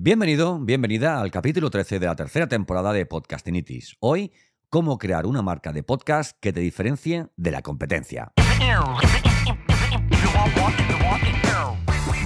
Bienvenido, bienvenida al capítulo 13 de la tercera temporada de Podcastinitis. Hoy, cómo crear una marca de podcast que te diferencie de la competencia.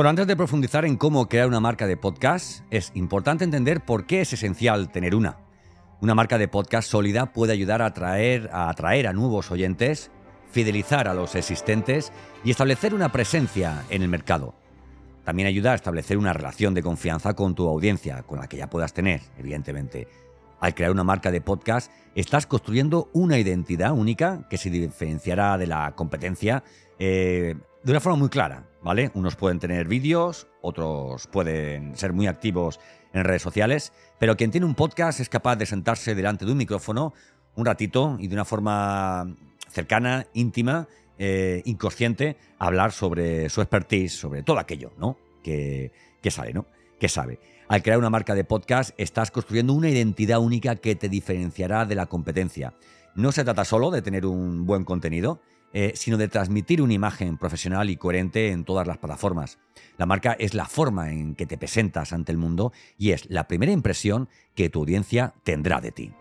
Bueno, antes de profundizar en cómo crear una marca de podcast, es importante entender por qué es esencial tener una. Una marca de podcast sólida puede ayudar a atraer, a atraer a nuevos oyentes, fidelizar a los existentes y establecer una presencia en el mercado. También ayuda a establecer una relación de confianza con tu audiencia, con la que ya puedas tener, evidentemente. Al crear una marca de podcast, estás construyendo una identidad única que se diferenciará de la competencia eh, de una forma muy clara, ¿vale? Unos pueden tener vídeos, otros pueden ser muy activos en redes sociales, pero quien tiene un podcast es capaz de sentarse delante de un micrófono un ratito y de una forma cercana, íntima, eh, inconsciente, hablar sobre su expertise, sobre todo aquello, ¿no? Que, que sabe, ¿no? Que sabe. Al crear una marca de podcast, estás construyendo una identidad única que te diferenciará de la competencia. No se trata solo de tener un buen contenido, eh, sino de transmitir una imagen profesional y coherente en todas las plataformas. La marca es la forma en que te presentas ante el mundo y es la primera impresión que tu audiencia tendrá de ti.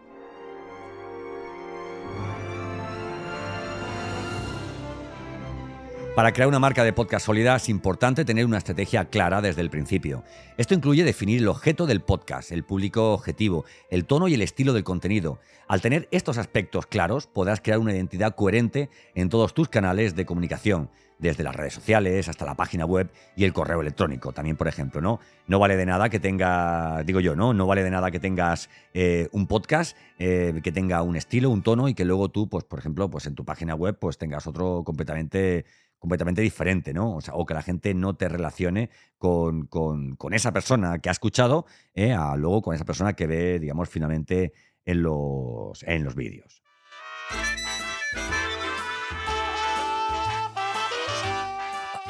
Para crear una marca de podcast sólida es importante tener una estrategia clara desde el principio. Esto incluye definir el objeto del podcast, el público objetivo, el tono y el estilo del contenido. Al tener estos aspectos claros, podrás crear una identidad coherente en todos tus canales de comunicación, desde las redes sociales hasta la página web y el correo electrónico. También, por ejemplo, ¿no? No vale de nada que tengas, digo yo, ¿no? No vale de nada que tengas eh, un podcast eh, que tenga un estilo, un tono y que luego tú, pues, por ejemplo, pues en tu página web, pues tengas otro completamente completamente diferente, ¿no? O, sea, o que la gente no te relacione con, con, esa persona que ha escuchado, eh, a luego con esa persona que ve, digamos, finalmente en los, en los vídeos.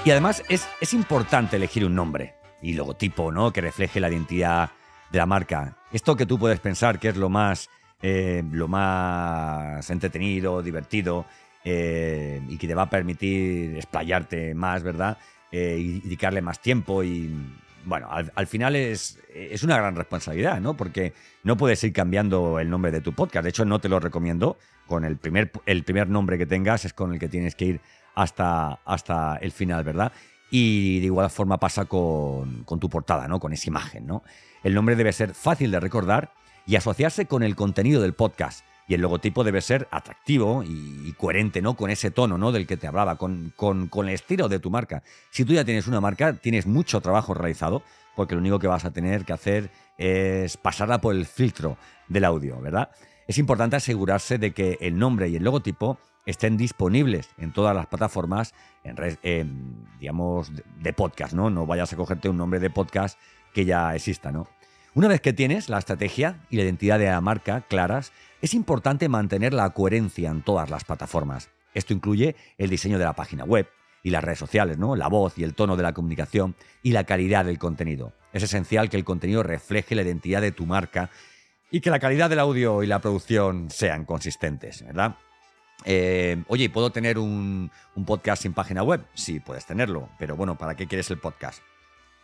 Y además es, es, importante elegir un nombre y logotipo, ¿no? Que refleje la identidad de la marca. Esto que tú puedes pensar que es lo más, eh, lo más entretenido, divertido, eh, y que te va a permitir explayarte más, ¿verdad? Eh, y dedicarle más tiempo y, bueno, al, al, final es, es una gran responsabilidad, ¿no? Porque no puedes ir cambiando el nombre de tu podcast. De hecho, no te lo recomiendo. Con el primer, el primer nombre que tengas es con el que tienes que ir hasta, hasta el final, ¿verdad? Y de igual forma pasa con, con tu portada, ¿no? Con esa imagen, ¿no? El nombre debe ser fácil de recordar y asociarse con el contenido del podcast. Y el logotipo debe ser atractivo y, coherente, ¿no? Con ese tono, ¿no? Del que te hablaba, con, con, con, el estilo de tu marca. Si tú ya tienes una marca, tienes mucho trabajo realizado, porque lo único que vas a tener que hacer es pasarla por el filtro del audio, ¿verdad? Es importante asegurarse de que el nombre y el logotipo estén disponibles en todas las plataformas, en, digamos, de podcast, ¿no? No vayas a cogerte un nombre de podcast que ya exista, ¿no? Una vez que tienes la estrategia y la identidad de la marca claras, es importante mantener la coherencia en todas las plataformas. Esto incluye el diseño de la página web y las redes sociales, ¿no? La voz y el tono de la comunicación y la calidad del contenido. Es esencial que el contenido refleje la identidad de tu marca y que la calidad del audio y la producción sean consistentes, ¿verdad? Eh, oye, ¿puedo tener un, un, podcast sin página web? Sí, puedes tenerlo, pero bueno, ¿para qué quieres el podcast?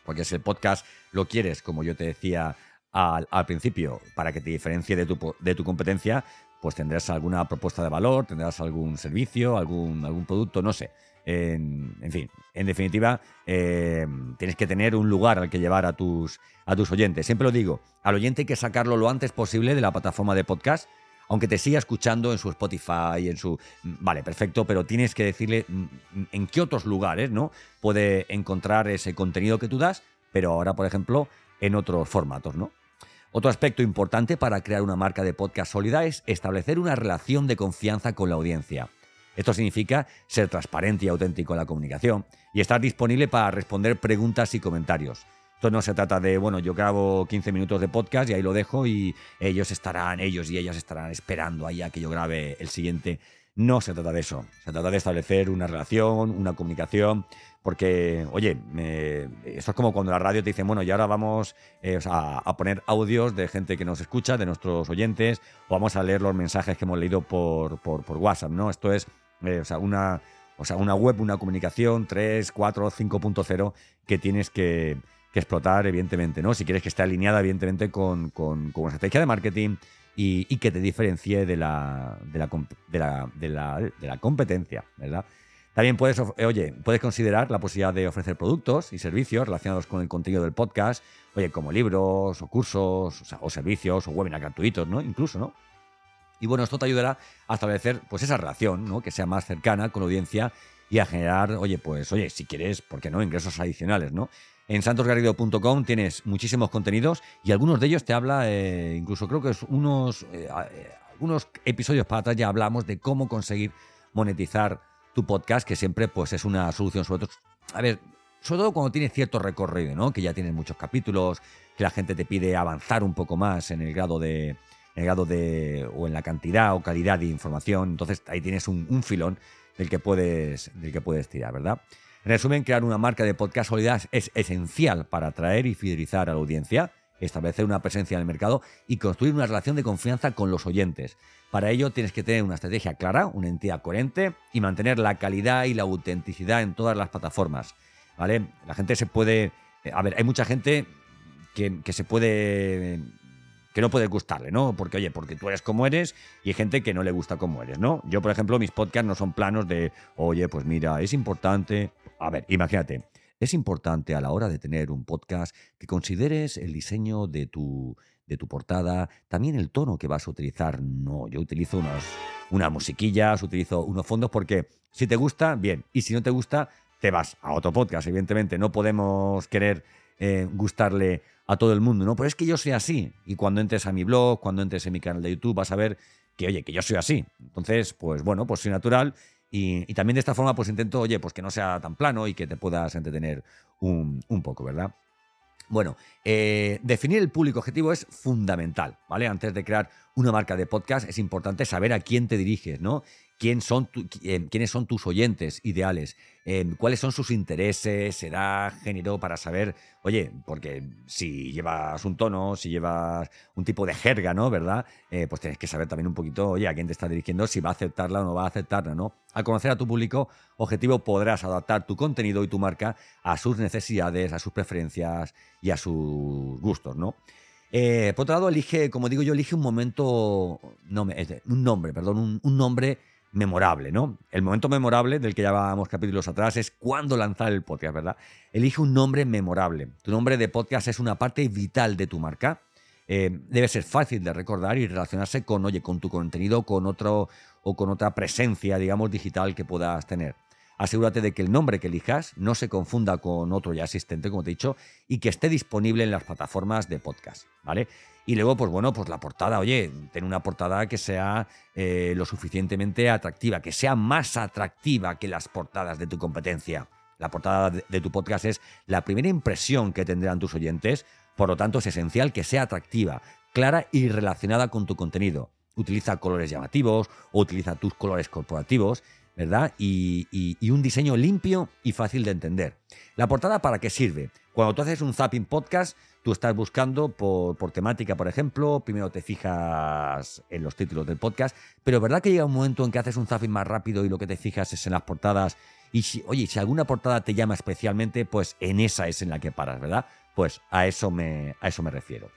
Porque si el podcast lo quieres, como yo te decía al, principio, para que te diferencie de tu, de tu, competencia, pues tendrás alguna propuesta de valor, tendrás algún servicio, algún, algún producto, no sé. En, en, fin, en definitiva, eh, tienes que tener un lugar al que llevar a tus, a tus oyentes. Siempre lo digo, al oyente hay que sacarlo lo antes posible de la plataforma de podcast Aunque te siga escuchando en su Spotify, en su... Vale, perfecto, pero tienes que decirle en qué otros lugares, ¿no? Puede encontrar ese contenido que tú das, pero ahora, por ejemplo, en otros formatos, ¿no? Otro aspecto importante para crear una marca de podcast sólida es establecer una relación de confianza con la audiencia. Esto significa ser transparente y auténtico en la comunicación y estar disponible para responder preguntas y comentarios. Esto no se trata de, bueno, yo grabo 15 minutos de podcast y ahí lo dejo y ellos estarán, ellos y ellas estarán esperando ahí a que yo grabe el siguiente. No se trata de eso. Se trata de establecer una relación, una comunicación, porque, oye, esto es como cuando la radio te dice, bueno, y ahora vamos eh, a, poner audios de gente que nos escucha, de nuestros oyentes, o vamos a leer los mensajes que hemos leído por, por, WhatsApp, ¿no? Esto es eh, o una, o sea, una web, una comunicación 3, 4, 5.0 que tienes que, explotar, evidentemente, ¿no? Si quieres que esté alineada, evidentemente, con, con, con una estrategia de marketing y, que te diferencie de la, de la, de la, de la, competencia, ¿verdad? También puedes, eh, oye, puedes considerar la posibilidad de ofrecer productos y servicios relacionados con el contenido del podcast, oye, como libros o cursos o, servicios o webinars gratuitos, ¿no? Incluso, ¿no? Y bueno, esto te ayudará a establecer pues esa relación, ¿no? Que sea más cercana con audiencia y a generar, oye, pues, oye, si quieres, ¿por qué no? Ingresos adicionales, ¿no? En santosgarrido.com tienes muchísimos contenidos y algunos de ellos te habla, eh, incluso creo que es unos, eh, eh, episodios para atrás ya hablamos de cómo conseguir monetizar tu podcast, que siempre pues es una solución, sobre todo, a ver, sobre todo cuando tienes cierto recorrido, ¿no? Que ya tienes muchos capítulos, que la gente te pide avanzar un poco más en el grado de, en el grado de, o en la cantidad o calidad de información. Entonces ahí tienes un, filón del que, puedes, del que puedes tirar, ¿verdad? En resumen, crear una marca de podcast sólida es esencial para atraer y fidelizar a la audiencia, establecer una presencia en el mercado y construir una relación de confianza con los oyentes. Para ello tienes que tener una estrategia clara, una entidad coherente y mantener la calidad y la autenticidad en todas las plataformas. ¿Vale? La gente se puede. A ver, hay mucha gente que, que se puede que no puede gustarle, ¿no? Porque, oye, porque tú eres como eres y hay gente que no le gusta como eres, ¿no? Yo, por ejemplo, mis podcasts no son planos de, oye, pues mira, es importante. A ver, imagínate, es importante a la hora de tener un podcast que consideres el diseño de tu, de tu portada, también el tono que vas a utilizar. No, yo utilizo unos, unas musiquillas, utilizo unos fondos porque si te gusta, bien, y si no te gusta, te vas a otro podcast. Evidentemente, no podemos querer eh, gustarle a todo el mundo, ¿no? Pero es que yo soy así. Y cuando entres a mi blog, cuando entres en mi canal de YouTube, vas a ver que, oye, que yo soy así. Entonces, pues bueno, pues soy natural. Y, también de esta forma, pues intento, oye, pues que no sea tan plano y que te puedas entretener un, poco, ¿verdad? Bueno, eh, definir el público objetivo es fundamental, ¿vale? Antes de crear una marca de podcast es importante saber a quién te diriges, ¿no? Son quiénes son tus oyentes ideales, cuáles son sus intereses, edad, género, para saber, oye, porque si llevas un tono, si llevas un tipo de jerga, ¿no? ¿Verdad? Eh, pues tienes que saber también un poquito, oye, a quién te está dirigiendo, si va a aceptarla o no va a aceptarla, ¿no? Al conocer a tu público objetivo podrás adaptar tu contenido y tu marca a sus necesidades, a sus preferencias y a sus gustos, ¿no? Eh, por otro lado, elige, como digo yo, elige un momento, un nombre, perdón, un nombre memorable, ¿no? El momento memorable del que ya llevábamos capítulos atrás es cuándo lanzar el podcast, ¿verdad? Elige un nombre memorable. Tu nombre de podcast es una parte vital de tu marca. Eh, debe ser fácil de recordar y relacionarse con, oye, con tu contenido, con otro o con otra presencia, digamos, digital que puedas tener. Asegúrate de que el nombre que elijas no se confunda con otro ya existente, como te he dicho, y que esté disponible en las plataformas de podcast, ¿vale? Y luego, pues bueno, pues la portada, oye, ten una portada que sea eh, lo suficientemente atractiva, que sea más atractiva que las portadas de tu competencia. La portada de tu podcast es la primera impresión que tendrán tus oyentes, por lo tanto es esencial que sea atractiva, clara y relacionada con tu contenido. Utiliza colores llamativos o utiliza tus colores corporativos, ¿verdad? Y, y, un diseño limpio y fácil de entender. ¿La portada para qué sirve? Cuando tú haces un zapping podcast, Tú estás buscando por, temática, por ejemplo, primero te fijas en los títulos del podcast, pero ¿verdad que llega un momento en que haces un zapping más rápido y lo que te fijas es en las portadas? Y si, oye, si alguna portada te llama especialmente, pues en esa es en la que paras, ¿verdad? Pues a eso me, a eso me refiero.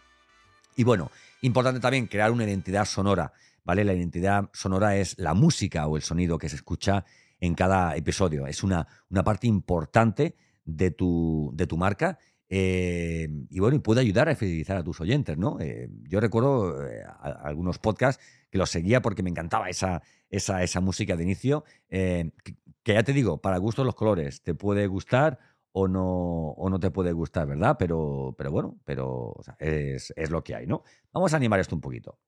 Y bueno, importante también crear una identidad sonora, ¿vale? La identidad sonora es la música o el sonido que se escucha en cada episodio. Es una, una parte importante de tu, de tu marca eh, y bueno, y puede ayudar a fidelizar a tus oyentes, ¿no? Eh, yo recuerdo eh, algunos podcasts que los seguía porque me encantaba esa, esa, esa música de inicio. Que, ya te digo, para gustos los colores, te puede gustar o no, o no te puede gustar, ¿verdad? Pero, pero bueno, pero es, es lo que hay, ¿no? Vamos a animar esto un poquito.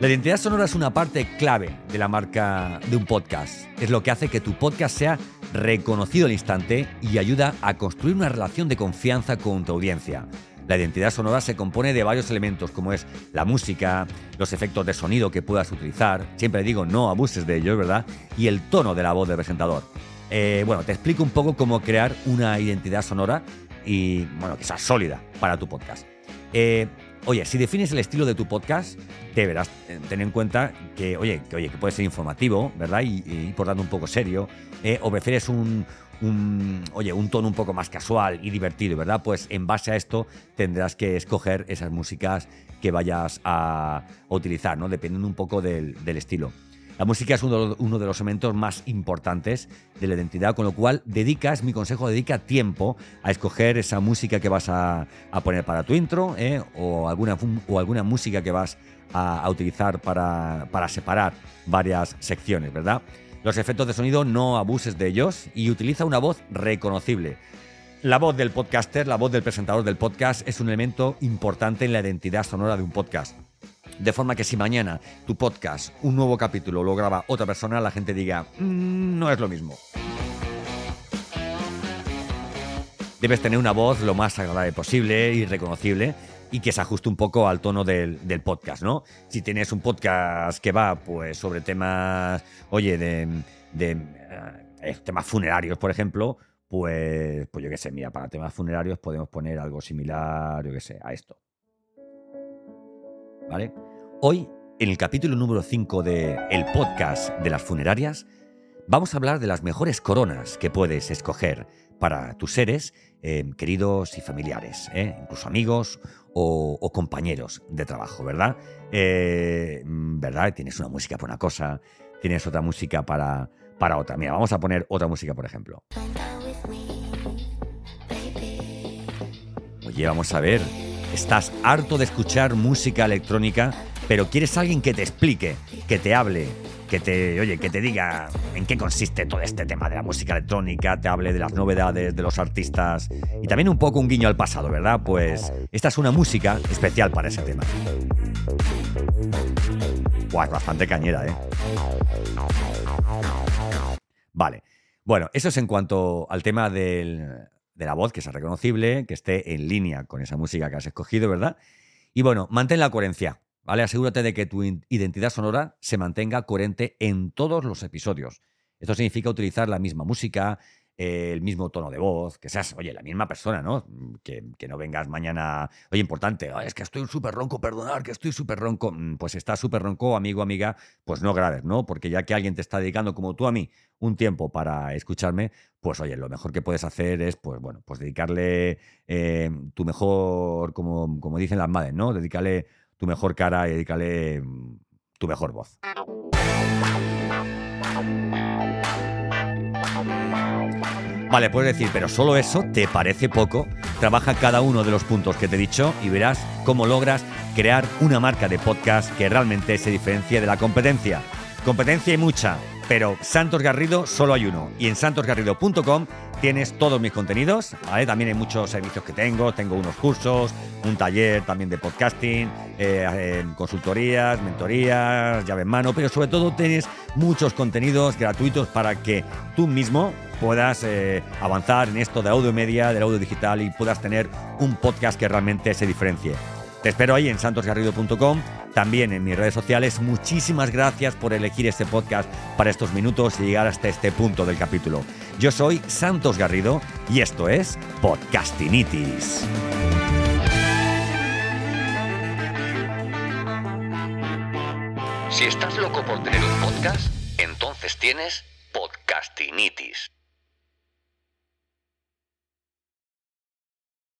La identidad sonora es una parte clave de la marca de un podcast. Es lo que hace que tu podcast sea reconocido al instante y ayuda a construir una relación de confianza con tu audiencia. La identidad sonora se compone de varios elementos como es la música, los efectos de sonido que puedas utilizar, siempre digo no abuses de ellos, ¿verdad? Y el tono de la voz del presentador. Eh, bueno, te explico un poco cómo crear una identidad sonora y, bueno, que sea sólida para tu podcast. Eh, Oye, si defines el estilo de tu podcast, deberás eh, tener en cuenta que, oye, que, oye, que puede ser informativo, ¿verdad? Y, por tanto un poco serio. Eh, o prefieres un, oye, un tono un poco más casual y divertido, ¿verdad? Pues en base a esto tendrás que escoger esas músicas que vayas a, utilizar, ¿no? Dependiendo un poco del estilo. La música es uno, de los elementos más importantes de la identidad, con lo cual dedicas, mi consejo, dedica tiempo a escoger esa música que vas a, poner para tu intro ¿eh? o, alguna, o alguna música que vas a, utilizar para, para separar varias secciones, ¿verdad? Los efectos de sonido no abuses de ellos y utiliza una voz reconocible. La voz del podcaster, la voz del presentador del podcast es un elemento importante en la identidad sonora de un podcast. De forma que si mañana tu podcast, un nuevo capítulo, lo graba otra persona, la gente diga, mm, no es lo mismo. Debes tener una voz lo más agradable posible y reconocible y que se ajuste un poco al tono del, podcast, ¿no? Si tienes un podcast que va pues sobre temas, oye, de, eh, temas funerarios, por ejemplo, pues, pues yo qué sé, mira, para temas funerarios podemos poner algo similar, yo qué sé, a esto. ¿Vale? Hoy, en el capítulo número 5 de El podcast de las funerarias, vamos a hablar de las mejores coronas que puedes escoger para tus seres eh, queridos y familiares, ¿eh? incluso amigos o, compañeros de trabajo, ¿verdad? Eh, ¿Verdad? Tienes una música para una cosa, tienes otra música para, para otra. Mira, vamos a poner otra música, por ejemplo. Oye, vamos a ver. ¿Estás harto de escuchar música electrónica pero quieres alguien que te explique, que te hable, que te, oye, que te diga en qué consiste todo este tema de la música electrónica, te hable de las novedades de los artistas y también un poco un guiño al pasado, ¿verdad? Pues esta es una música especial para ese tema. Buah, bastante cañera, ¿eh? Vale. Bueno, eso es en cuanto al tema de la voz, que sea reconocible, que esté en línea con esa música que has escogido, ¿verdad? Y bueno, mantén la coherencia. Asegúrate de que tu identidad sonora se mantenga coherente en todos los episodios. Esto significa utilizar la misma música, el mismo tono de voz, que seas, oye, la misma persona, ¿no? Que, no vengas mañana, oye, importante, es que estoy súper ronco, perdonar, que estoy súper ronco. Mm, pues estás súper ronco, amigo, amiga, pues no grabes, ¿no? Porque ya que alguien te está dedicando, como tú a mí, un tiempo para escucharme, pues oye, lo mejor que puedes hacer es, pues bueno, pues dedicarle eh, tu mejor, como, como dicen las madres, ¿no? Dedicarle tu mejor cara y dedícale mm, tu mejor voz. Vale, puedes decir, pero solo eso te parece poco. Trabaja cada uno de los puntos que te he dicho y verás cómo logras crear una marca de podcast que realmente se diferencie de la competencia. Competencia hay mucha, pero Santos Garrido solo hay uno. Y en santosgarrido.com tienes todos mis contenidos. También hay muchos servicios que tengo. Tengo unos cursos, un taller también de podcasting, eh, consultorías, mentorías, llave en mano, pero sobre todo tienes muchos contenidos gratuitos para que tú mismo puedas eh, avanzar en esto de audio media, del audio digital y puedas tener un podcast que realmente se diferencie. Te espero ahí en santosgarrido.com, también en mis redes sociales. Muchísimas gracias por elegir este podcast para estos minutos y llegar hasta este punto del capítulo. Yo soy Santos Garrido y esto es Podcastinitis. Si estás loco por tener un podcast, entonces tienes Podcastinitis.